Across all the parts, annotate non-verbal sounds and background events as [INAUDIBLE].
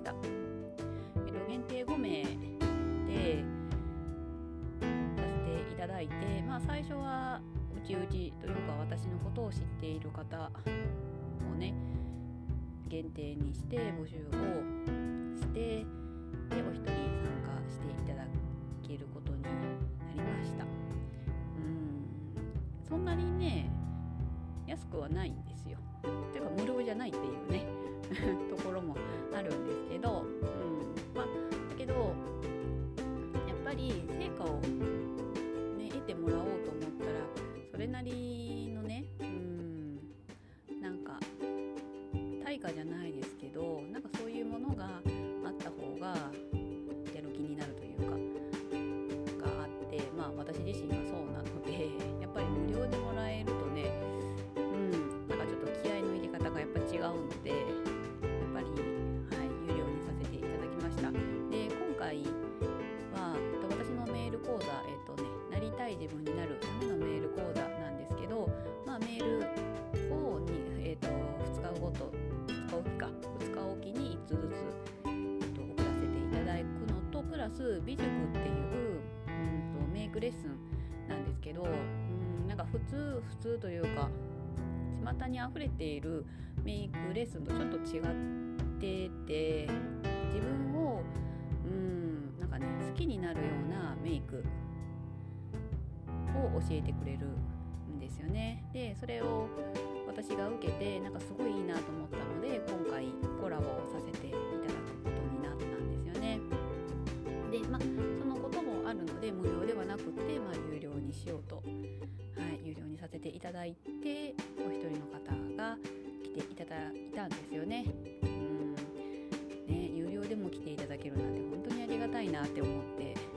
した、えっと、限定5名でさせていただいて、まあ、最初はうちうちというか私のことを知っている方をね限定にして募集をしてでお一人参加していただけることになりました。うん。そんなにね安くはないんですよ。ていうか無料じゃないっていうね。[LAUGHS] ところもあるんですけど、うんまあ、だけどやっぱり成果を、のとプラス美塾っていううんとメイクレッスンなんですけどうんなんか普通普通というか巷に溢れているメイクレッスンとちょっと違ってて自分をうんなんかね好きになるようなメイクを教えてくれるんですよね。でそれを私が受けてなんかすごいいいなと思ったので今回コラボをさせて無料ではなくて、まあ、有料にしようと、はい、有料にさせていただいてお一人の方が来ていただいたんですよね。うん。ね有料でも来ていただけるなんて本当にありがたいなって思って。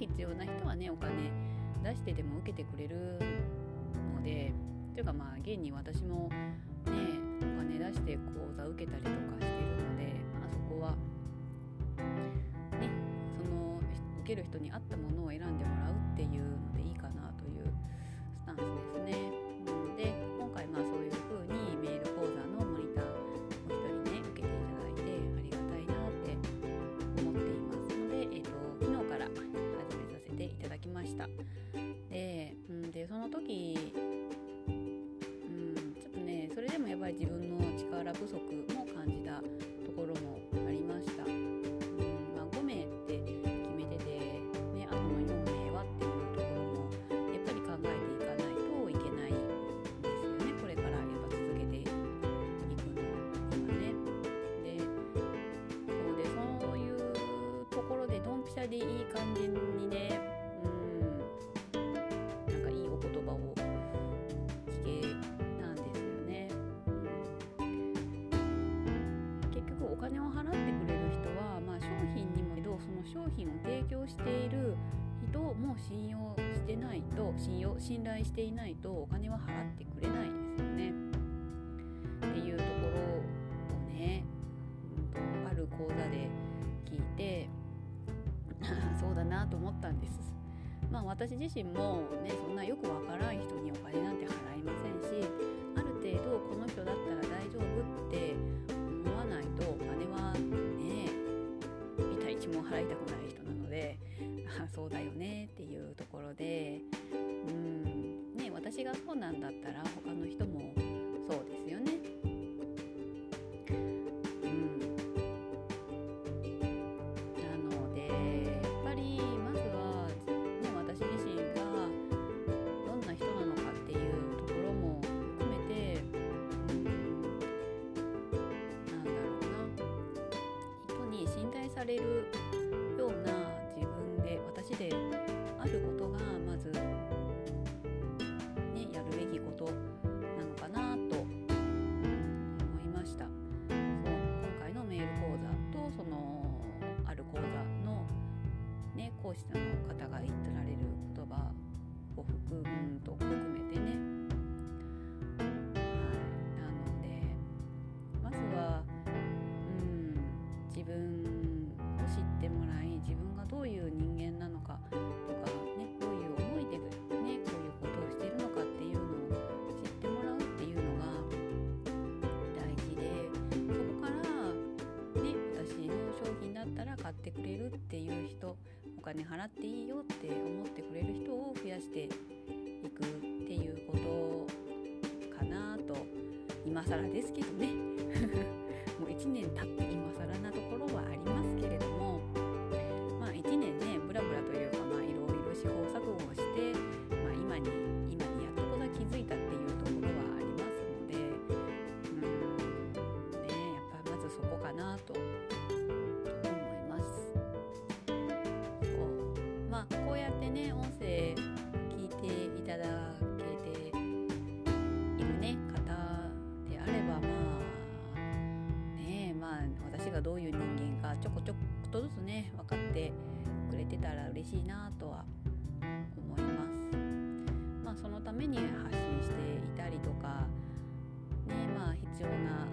必要な人はねお金出してでも受けてくれるのでというかまあ現に私もねお金出して講座受けたりとかしてるのでまあそこはねその受ける人に合ったものを選んでもらうっていうのでいいかな。時、うん、ちょっとねそれでもやっぱり自分の力不足も感じたところもありました。うんまあ、5名って決めてて、ね、あとの4名はっていうところもやっぱり考えていかないといけないんですよねこれからやっぱ続けていくのにはね。でそうでそういうところでドンピシャでいい感じにね信用信頼していないとお金は払ってくれないですよね。っていうところをね、うんと、ある講座で聞いて [LAUGHS] そうだなと思ったんです。まあ私自身もねそんなよくわからん人にお金なんて払いませんしある程度この人だったら大丈夫って思わないとお金はね見た一も払いたくない人なのでそうだよねっていうところでうんね私がそうなんだったら他の人もそうですよね。うん。な分を知ってもらい自分がどういう人間なのかとかねどういう思いでねこういうことをしてるのかっていうのを知ってもらうっていうのが大事でそこからね私の商品だったら買ってくれるっていう人お金払っていいよって思ってくれる人を増やしていくっていうことかなと今更ですけどね。[LAUGHS] もう1年経っなと思います。そうまあこうやってね音声聞いていただけているね方であればまあねまあ私がどういう人間かちょこちょっとずつね分かってくれてたら嬉しいなとは思います。まあそのために発信していたりとかねまあ必要な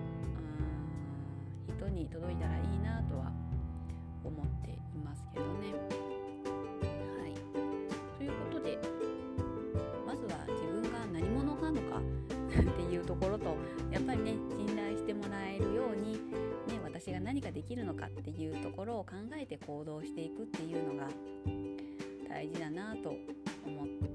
人に届いたらいいなとは思っていますけどね。はい、ということでまずは自分が何者なのか [LAUGHS] っていうところとやっぱりね信頼してもらえるように、ね、私が何ができるのかっていうところを考えて行動していくっていうのが大事だなと思った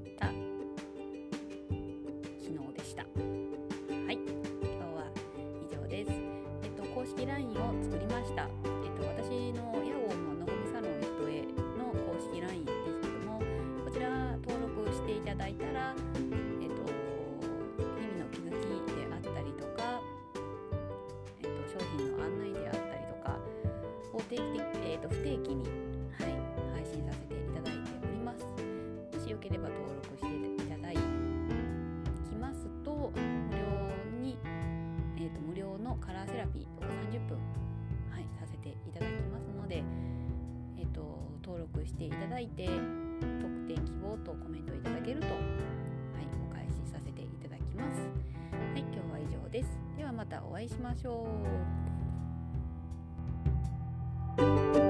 ければ登録していただきますと無料に、えーと、無料のカラーセラピーを30分、はい、させていただきますので、えーと、登録していただいて特典希望とコメントいただけると、はい、お返しさせていただきます。はい、今日は以上です。ではまたお会いしましょう。